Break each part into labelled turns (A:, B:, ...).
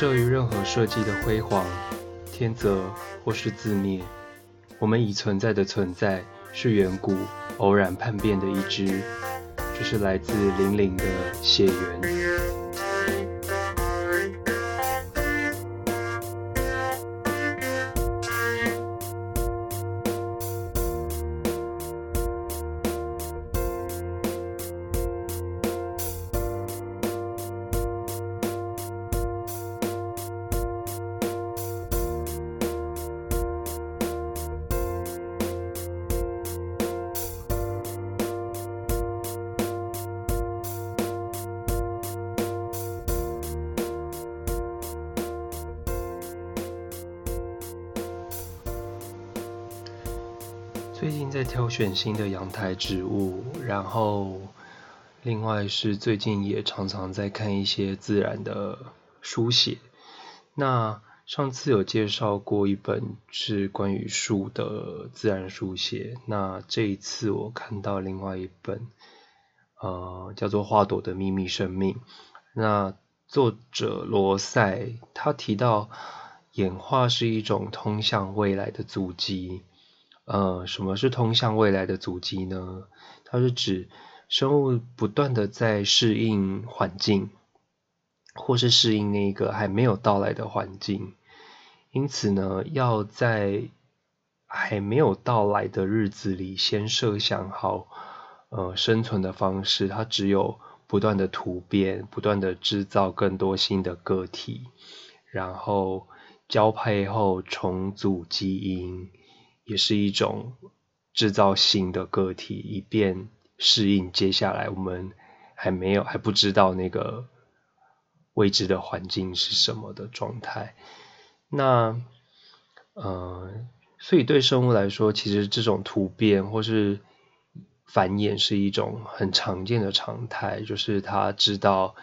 A: 慑于任何设计的辉煌、天择或是自灭。我们已存在的存在，是远古偶然叛变的一支，这是来自零零的血缘。最近在挑选新的阳台植物，然后另外是最近也常常在看一些自然的书写。那上次有介绍过一本是关于树的自然书写，那这一次我看到另外一本，呃，叫做《花朵的秘密生命》。那作者罗塞他提到，演化是一种通向未来的足迹。呃，什么是通向未来的足迹呢？它是指生物不断的在适应环境，或是适应那个还没有到来的环境。因此呢，要在还没有到来的日子里，先设想好呃生存的方式。它只有不断的突变，不断的制造更多新的个体，然后交配后重组基因。也是一种制造新的个体，以便适应接下来我们还没有还不知道那个未知的环境是什么的状态。那呃，所以对生物来说，其实这种突变或是繁衍是一种很常见的常态，就是他知道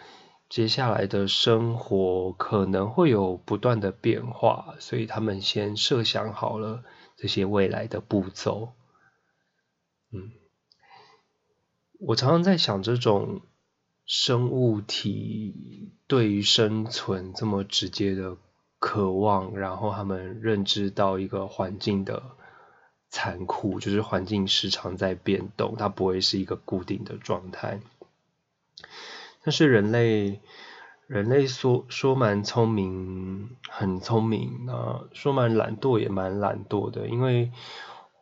A: 接下来的生活可能会有不断的变化，所以他们先设想好了。这些未来的步骤，嗯，我常常在想，这种生物体对于生存这么直接的渴望，然后他们认知到一个环境的残酷，就是环境时常在变动，它不会是一个固定的状态。但是人类。人类说说蛮聪明，很聪明啊；说蛮懒惰，也蛮懒惰的。因为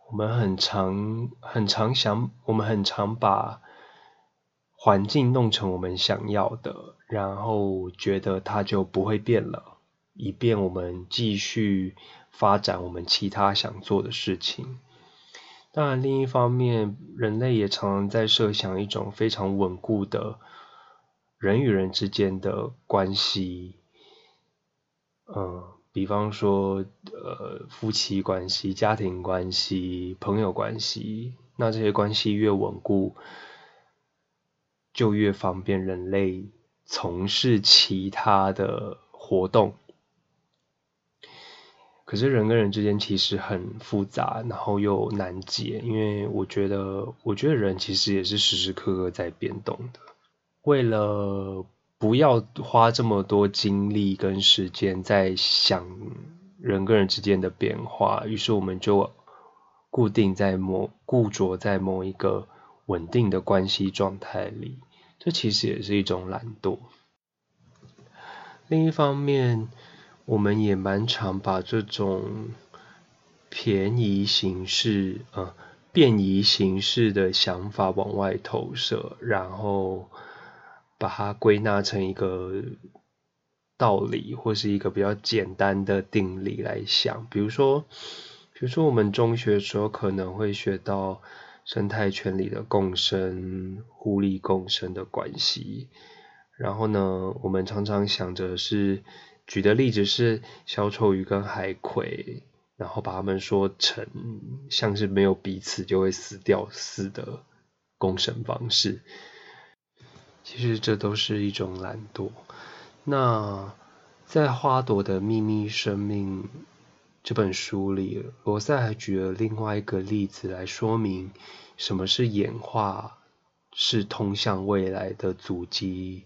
A: 我们很常、很常想，我们很常把环境弄成我们想要的，然后觉得它就不会变了，以便我们继续发展我们其他想做的事情。当然，另一方面，人类也常常在设想一种非常稳固的。人与人之间的关系，嗯，比方说，呃，夫妻关系、家庭关系、朋友关系，那这些关系越稳固，就越方便人类从事其他的活动。可是人跟人之间其实很复杂，然后又难解，因为我觉得，我觉得人其实也是时时刻刻在变动的。为了不要花这么多精力跟时间在想人跟人之间的变化，于是我们就固定在某固着在某一个稳定的关系状态里，这其实也是一种懒惰。另一方面，我们也蛮常把这种便宜形式、呃便宜形式的想法往外投射，然后。把它归纳成一个道理，或是一个比较简单的定理来想。比如说，比如说我们中学的时候可能会学到生态圈里的共生、互利共生的关系。然后呢，我们常常想着是举的例子是小丑鱼跟海葵，然后把它们说成像是没有彼此就会死掉似的共生方式。其实这都是一种懒惰。那在《花朵的秘密生命》这本书里，罗塞还举了另外一个例子来说明什么是演化是通向未来的足迹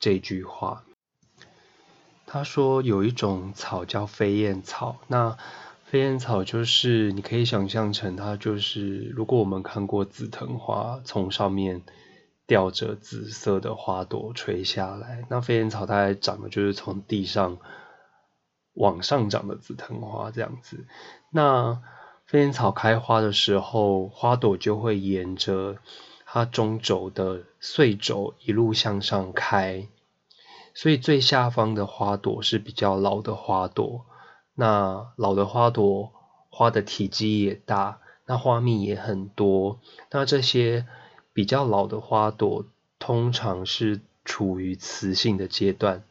A: 这句话。他说有一种草叫飞燕草，那飞燕草就是你可以想象成它就是，如果我们看过紫藤花从上面吊着紫色的花朵垂下来，那飞燕草它还长的就是从地上往上长的紫藤花这样子。那飞燕草开花的时候，花朵就会沿着它中轴的穗轴一路向上开，所以最下方的花朵是比较老的花朵。那老的花朵花的体积也大，那花蜜也很多。那这些比较老的花朵通常是处于雌性的阶段，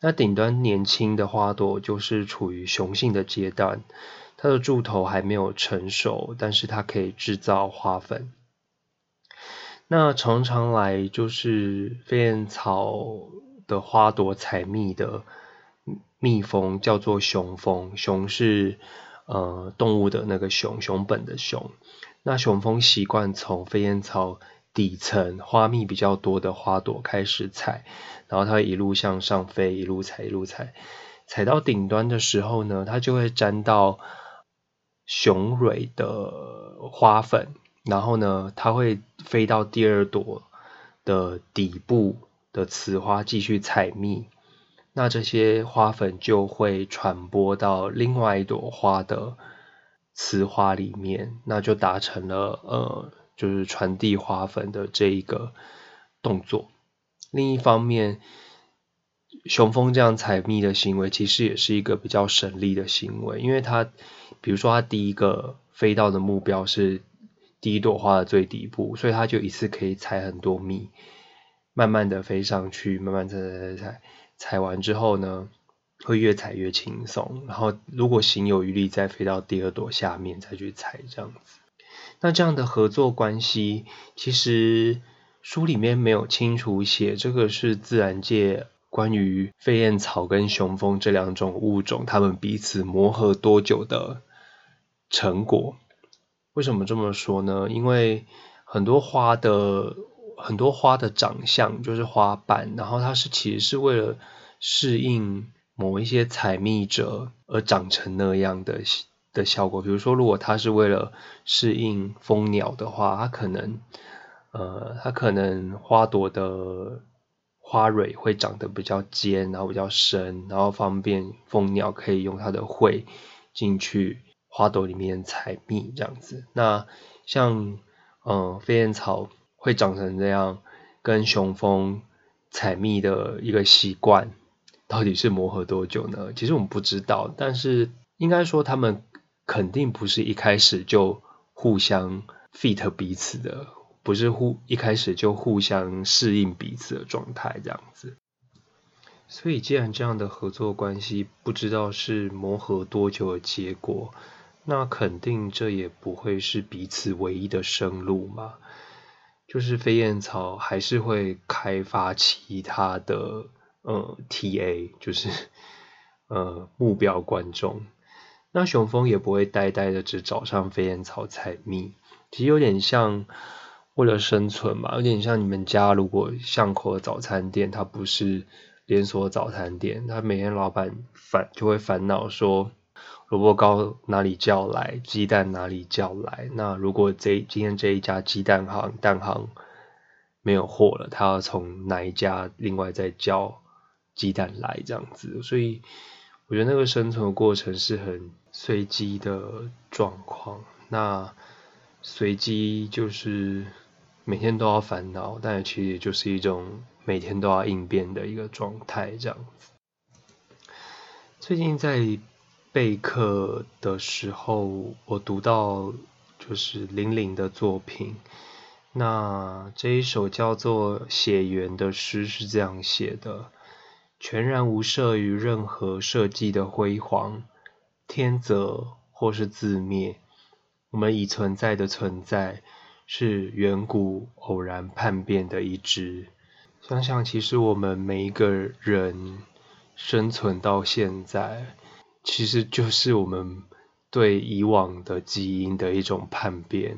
A: 那顶端年轻的花朵就是处于雄性的阶段。它的柱头还没有成熟，但是它可以制造花粉。那常常来就是飞燕草的花朵采蜜的蜜蜂叫做雄蜂，雄是呃动物的那个雄，雄本的雄。那雄蜂习惯从飞燕草底层花蜜比较多的花朵开始采，然后它一路向上飞，一路采一路采，采到顶端的时候呢，它就会沾到。雄蕊的花粉，然后呢，它会飞到第二朵的底部的雌花继续采蜜，那这些花粉就会传播到另外一朵花的雌花里面，那就达成了呃，就是传递花粉的这一个动作。另一方面，雄蜂这样采蜜的行为，其实也是一个比较省力的行为，因为它，比如说它第一个飞到的目标是第一朵花的最底部，所以它就一次可以采很多蜜，慢慢的飞上去，慢慢采采采采，采完之后呢，会越踩越轻松，然后如果行有余力，再飞到第二朵下面再去踩这样子。那这样的合作关系，其实书里面没有清楚写，这个是自然界。关于飞燕草跟雄蜂这两种物种，它们彼此磨合多久的成果？为什么这么说呢？因为很多花的很多花的长相就是花瓣，然后它是其实是为了适应某一些采蜜者而长成那样的的效果。比如说，如果它是为了适应蜂鸟的话，它可能呃，它可能花朵的。花蕊会长得比较尖，然后比较深，然后方便蜂鸟可以用它的喙进去花朵里面采蜜这样子。那像嗯飞燕草会长成这样，跟雄蜂采蜜的一个习惯，到底是磨合多久呢？其实我们不知道，但是应该说他们肯定不是一开始就互相 fit 彼此的。不是互一开始就互相适应彼此的状态这样子，所以既然这样的合作关系不知道是磨合多久的结果，那肯定这也不会是彼此唯一的生路嘛。就是飞燕草还是会开发其他的呃 TA，就是呃目标观众。那雄蜂也不会呆呆的只找上飞燕草采蜜，其实有点像。为了生存嘛，有点像你们家如果巷口的早餐店，它不是连锁早餐店，它每天老板烦就会烦恼说，萝卜糕哪里叫来，鸡蛋哪里叫来？那如果这今天这一家鸡蛋行蛋行没有货了，他要从哪一家另外再叫鸡蛋来这样子？所以我觉得那个生存的过程是很随机的状况。那随机就是。每天都要烦恼，但其实就是一种每天都要应变的一个状态，这样子。最近在备课的时候，我读到就是林玲的作品，那这一首叫做《血缘》的诗是这样写的：全然无涉于任何设计的辉煌，天择或是自灭，我们已存在的存在。是远古偶然叛变的一支。想想，其实我们每一个人生存到现在，其实就是我们对以往的基因的一种叛变，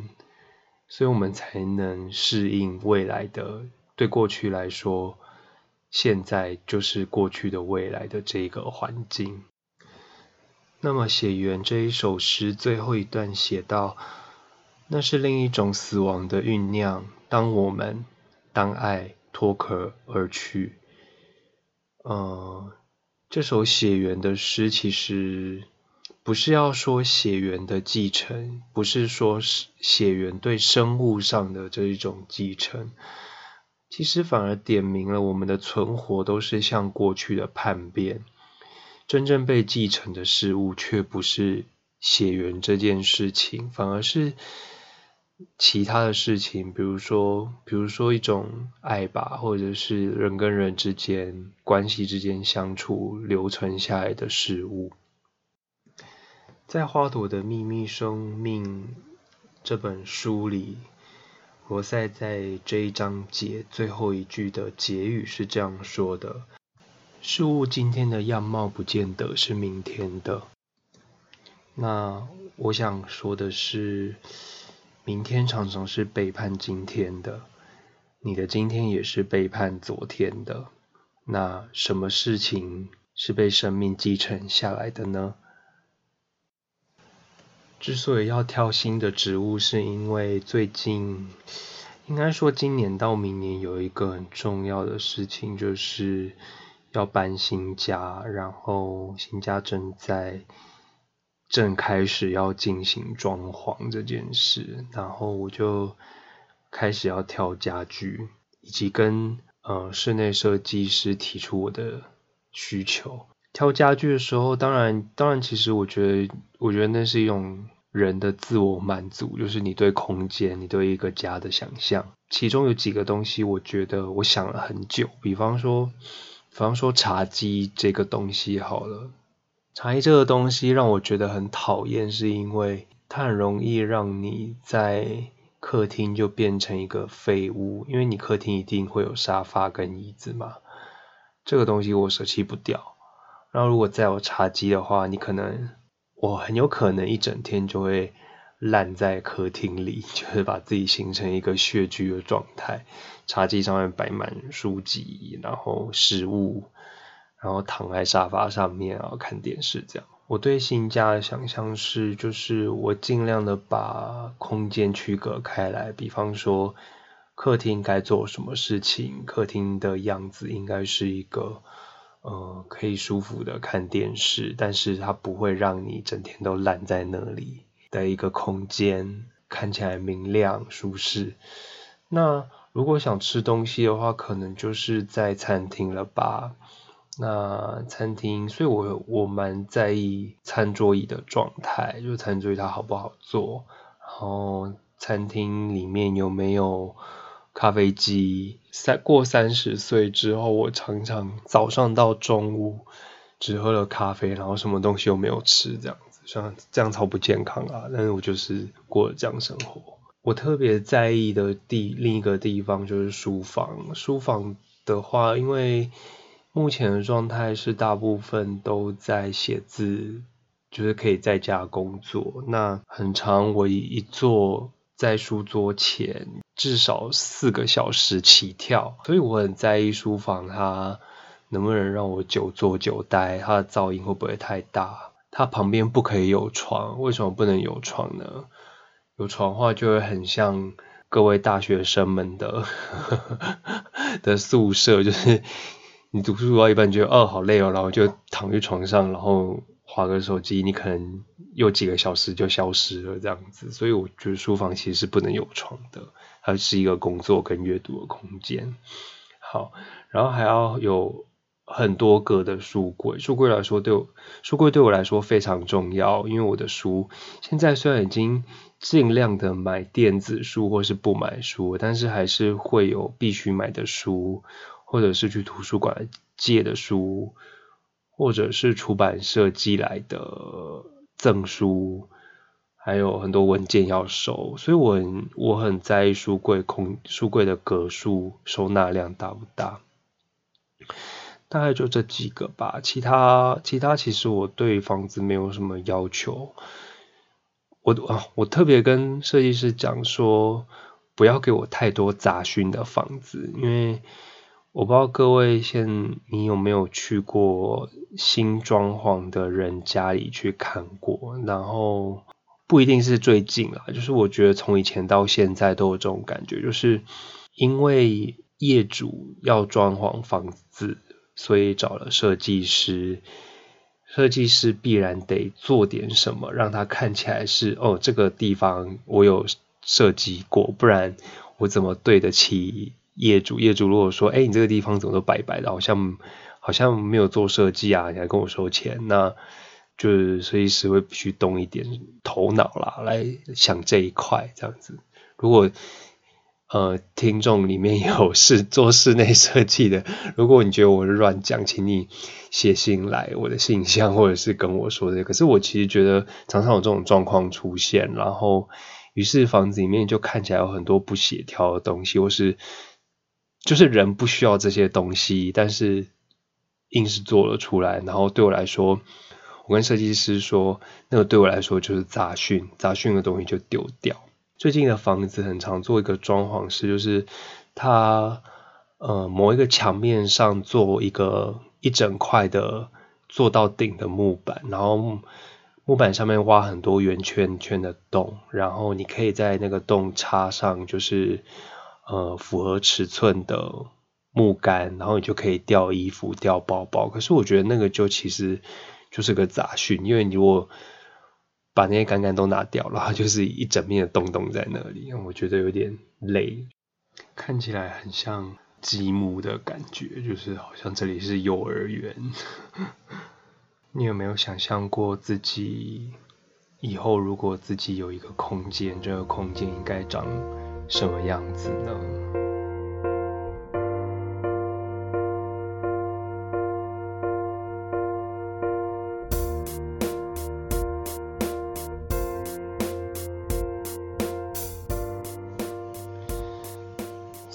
A: 所以我们才能适应未来的。对过去来说，现在就是过去的未来的这个环境。那么写完这一首诗最后一段写到，那是另一种死亡的酝酿。当我们当爱脱壳而去，呃，这首写缘的诗其实不是要说写缘的继承，不是说写缘对生物上的这一种继承。其实反而点明了我们的存活都是向过去的叛变，真正被继承的事物却不是血缘这件事情，反而是其他的事情，比如说，比如说一种爱吧，或者是人跟人之间关系之间相处留存下来的事物。在《花朵的秘密生命》这本书里。罗塞在这一章节最后一句的结语是这样说的：“事物今天的样貌不见得是明天的。”那我想说的是，明天常常是背叛今天的，你的今天也是背叛昨天的。那什么事情是被生命继承下来的呢？之所以要挑新的植物，是因为最近，应该说今年到明年有一个很重要的事情，就是要搬新家，然后新家正在正开始要进行装潢这件事，然后我就开始要挑家具，以及跟呃室内设计师提出我的需求。挑家具的时候，当然，当然，其实我觉得，我觉得那是一种人的自我满足，就是你对空间、你对一个家的想象。其中有几个东西，我觉得我想了很久。比方说，比方说茶几这个东西好了，茶几这个东西让我觉得很讨厌，是因为它很容易让你在客厅就变成一个废物，因为你客厅一定会有沙发跟椅子嘛。这个东西我舍弃不掉。然后如果再有茶几的话，你可能我很有可能一整天就会烂在客厅里，就是把自己形成一个血居的状态。茶几上面摆满书籍，然后食物，然后躺在沙发上面然后看电视这样。我对新家的想象是，就是我尽量的把空间区隔开来，比方说客厅该做什么事情，客厅的样子应该是一个。呃，可以舒服的看电视，但是它不会让你整天都烂在那里的一个空间，看起来明亮舒适。那如果想吃东西的话，可能就是在餐厅了吧？那餐厅，所以我我蛮在意餐桌椅的状态，就餐桌椅它好不好坐，然后餐厅里面有没有。咖啡机，三过三十岁之后，我常常早上到中午只喝了咖啡，然后什么东西都没有吃，这样子，像这样超不健康啊！但是我就是过这样生活。我特别在意的地另一个地方就是书房。书房的话，因为目前的状态是大部分都在写字，就是可以在家工作。那很长，我一坐在书桌前。至少四个小时起跳，所以我很在意书房它能不能让我久坐久待，它的噪音会不会太大？它旁边不可以有床，为什么不能有床呢？有床的话就会很像各位大学生们的 的宿舍，就是你读书读到一半觉得哦好累哦，然后就躺在床上，然后。划个手机，你可能又几个小时就消失了这样子，所以我觉得书房其实是不能有床的，它是一个工作跟阅读的空间。好，然后还要有很多个的书柜，书柜来说对我，书柜对我来说非常重要，因为我的书现在虽然已经尽量的买电子书或是不买书，但是还是会有必须买的书，或者是去图书馆借的书。或者是出版社寄来的赠书，还有很多文件要收，所以我我很在意书柜空书柜的格数收纳量大不大，大概就这几个吧。其他其他其实我对房子没有什么要求，我啊我特别跟设计师讲说，不要给我太多杂讯的房子，因为。我不知道各位现你有没有去过新装潢的人家里去看过，然后不一定是最近啦，就是我觉得从以前到现在都有这种感觉，就是因为业主要装潢房子，所以找了设计师。设计师必然得做点什么，让他看起来是哦，这个地方我有设计过，不然我怎么对得起业主？业主如果说，哎，你这个地方怎么都白白的，好像好像没有做设计啊，你还跟我收钱，那就是设计师会必须动一点头脑啦，来想这一块这样子。如果呃，听众里面有是做室内设计的，如果你觉得我是乱讲，请你写信来我的信箱，或者是跟我说的。可是我其实觉得常常有这种状况出现，然后于是房子里面就看起来有很多不协调的东西，或是就是人不需要这些东西，但是硬是做了出来。然后对我来说，我跟设计师说，那个对我来说就是杂讯，杂讯的东西就丢掉。最近的房子很常做一个装潢是，就是它呃某一个墙面上做一个一整块的做到顶的木板，然后木板上面挖很多圆圈圈的洞，然后你可以在那个洞插上就是呃符合尺寸的木杆，然后你就可以吊衣服、吊包包。可是我觉得那个就其实就是个杂讯，因为你如果把那些杆杆都拿掉，然后就是一整面的洞洞在那里，我觉得有点累，看起来很像积木的感觉，就是好像这里是幼儿园。你有没有想象过自己以后如果自己有一个空间，这个空间应该长什么样子呢？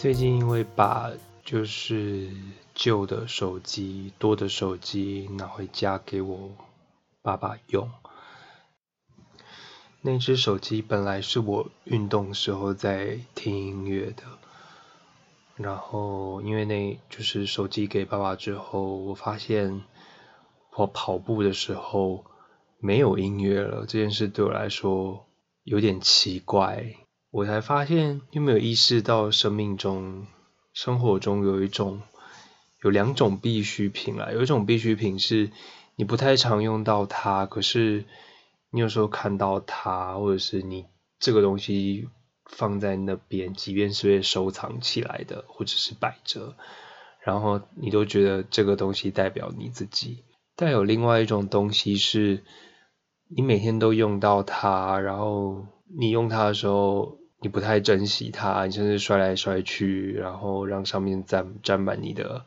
A: 最近因为把就是旧的手机、多的手机拿回家给我爸爸用，那只手机本来是我运动时候在听音乐的，然后因为那就是手机给爸爸之后，我发现我跑步的时候没有音乐了，这件事对我来说有点奇怪。我才发现，有没有意识到生命中、生活中有一种、有两种必需品啊？有一种必需品是你不太常用到它，可是你有时候看到它，或者是你这个东西放在那边，即便是被收藏起来的，或者是摆着，然后你都觉得这个东西代表你自己。但有另外一种东西是，你每天都用到它，然后你用它的时候。你不太珍惜它，你甚至摔来摔去，然后让上面沾沾满你的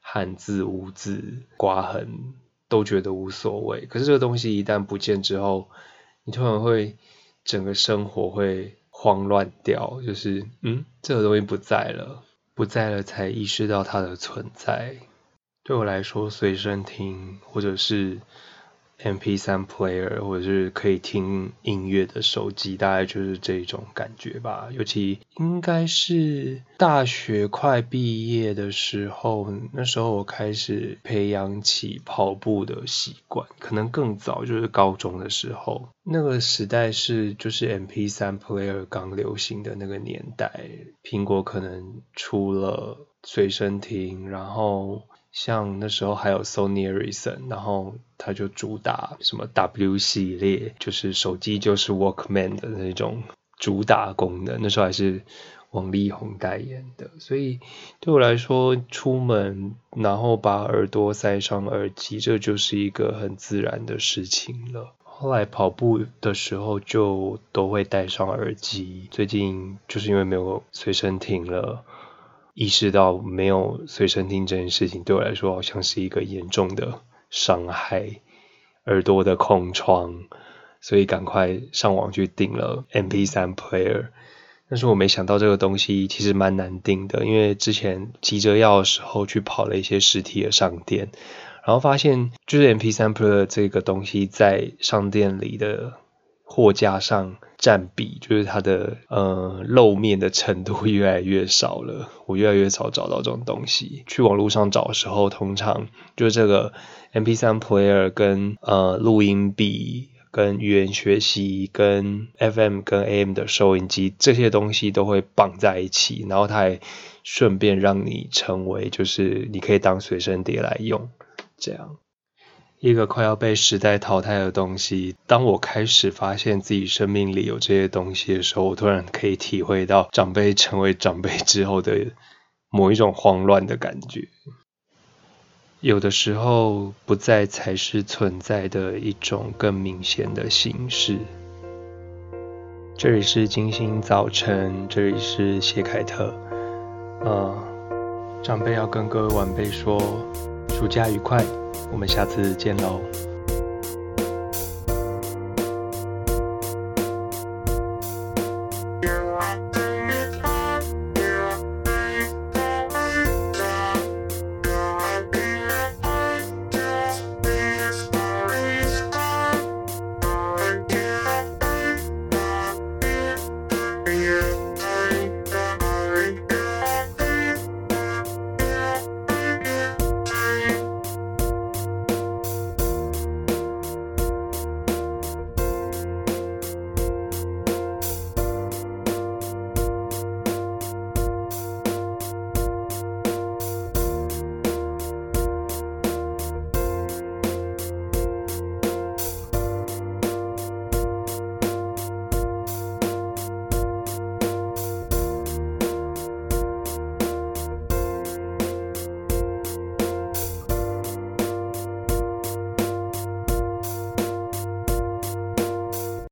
A: 汗渍、污渍、刮痕，都觉得无所谓。可是这个东西一旦不见之后，你突然会整个生活会慌乱掉，就是嗯，这个东西不在了，不在了才意识到它的存在。对我来说，随身听或者是。MP3 player 或者是可以听音乐的手机，大概就是这种感觉吧。尤其应该是大学快毕业的时候，那时候我开始培养起跑步的习惯，可能更早就是高中的时候。那个时代是就是 MP3 player 刚流行的那个年代，苹果可能出了随身听，然后。像那时候还有 Sony Ericsson，然后他就主打什么 W 系列，就是手机就是 Walkman 的那种主打功能。那时候还是王力宏代言的，所以对我来说，出门然后把耳朵塞上耳机，这就是一个很自然的事情了。后来跑步的时候就都会戴上耳机，最近就是因为没有随身听了。意识到没有随身听这件事情对我来说好像是一个严重的伤害，耳朵的空窗，所以赶快上网去订了 MP3 player。但是我没想到这个东西其实蛮难订的，因为之前急着要的时候去跑了一些实体的商店，然后发现就是 MP3 player 这个东西在商店里的。货架上占比，就是它的呃露面的程度越来越少了。我越来越少找到这种东西。去网络上找的时候，通常就这个 MP3 player 跟呃录音笔、跟语言学习、跟 FM 跟 AM 的收音机这些东西都会绑在一起，然后它还顺便让你成为就是你可以当随身碟来用，这样。一个快要被时代淘汰的东西。当我开始发现自己生命里有这些东西的时候，我突然可以体会到长辈成为长辈之后的某一种慌乱的感觉。有的时候，不在才是存在的一种更明显的形式。这里是金星早晨，这里是谢凯特。呃，长辈要跟各位晚辈说，暑假愉快。我们下次见喽。